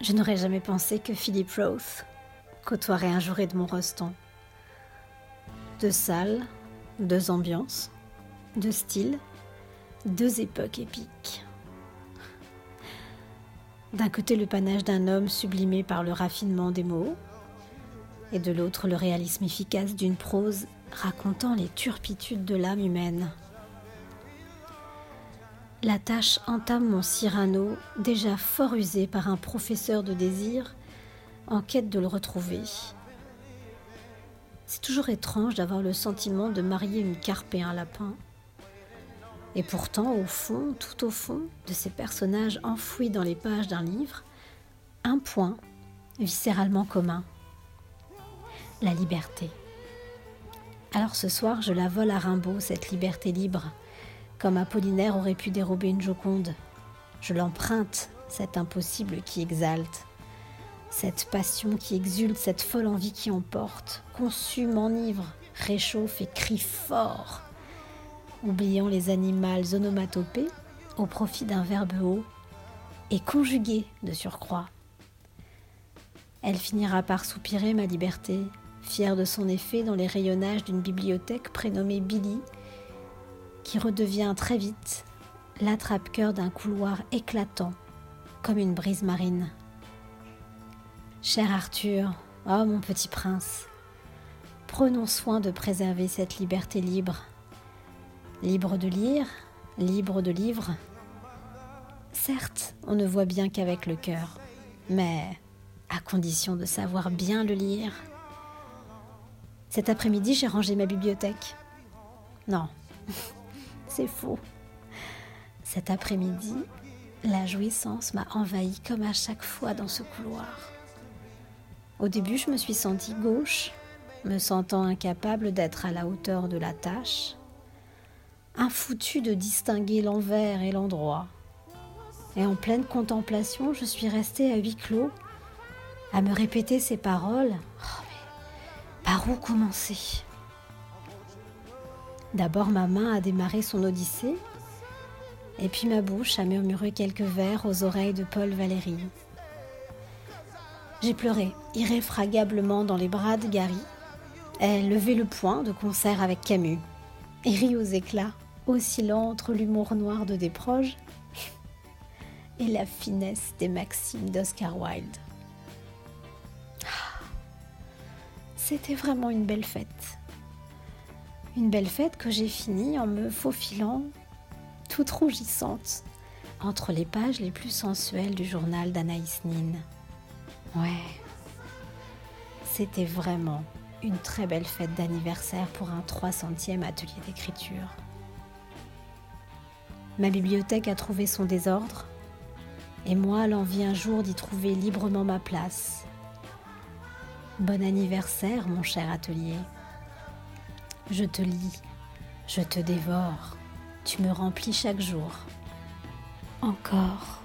Je n'aurais jamais pensé que Philip Roth côtoierait un jour Edmond Rostand. Deux salles, deux ambiances, deux styles, deux époques épiques. D'un côté le panache d'un homme sublimé par le raffinement des mots, et de l'autre le réalisme efficace d'une prose racontant les turpitudes de l'âme humaine. La tâche entame mon Cyrano, déjà fort usé par un professeur de désir, en quête de le retrouver. C'est toujours étrange d'avoir le sentiment de marier une carpe et un lapin. Et pourtant, au fond, tout au fond de ces personnages enfouis dans les pages d'un livre, un point viscéralement commun. La liberté. Alors ce soir, je la vole à Rimbaud, cette liberté libre, comme Apollinaire aurait pu dérober une Joconde. Je l'emprunte, cet impossible qui exalte, cette passion qui exulte, cette folle envie qui emporte, consume, enivre, réchauffe et crie fort, oubliant les animaux onomatopées au profit d'un verbe haut et conjugué de surcroît. Elle finira par soupirer ma liberté, fière de son effet dans les rayonnages d'une bibliothèque prénommée Billy, qui redevient très vite l'attrape-cœur d'un couloir éclatant comme une brise marine. Cher Arthur, oh mon petit prince, prenons soin de préserver cette liberté libre. Libre de lire, libre de livre. Certes, on ne voit bien qu'avec le cœur, mais à condition de savoir bien le lire. Cet après-midi, j'ai rangé ma bibliothèque. Non, c'est faux. Cet après-midi, la jouissance m'a envahi comme à chaque fois dans ce couloir. Au début, je me suis sentie gauche, me sentant incapable d'être à la hauteur de la tâche, infoutu de distinguer l'envers et l'endroit. Et en pleine contemplation, je suis restée à huis clos, à me répéter ces paroles. Oh, par où commencer? D'abord ma main a démarré son odyssée, et puis ma bouche a murmuré quelques vers aux oreilles de Paul Valéry. J'ai pleuré irréfragablement dans les bras de Gary. Elle levait le poing de concert avec Camus et rit aux éclats, oscillant entre l'humour noir de Desproges et la finesse des maximes d'Oscar Wilde. C'était vraiment une belle fête. Une belle fête que j'ai finie en me faufilant, toute rougissante, entre les pages les plus sensuelles du journal d'Anaïs Nin. Ouais, c'était vraiment une très belle fête d'anniversaire pour un 300e atelier d'écriture. Ma bibliothèque a trouvé son désordre, et moi l'envie un jour d'y trouver librement ma place Bon anniversaire, mon cher atelier. Je te lis, je te dévore, tu me remplis chaque jour. Encore.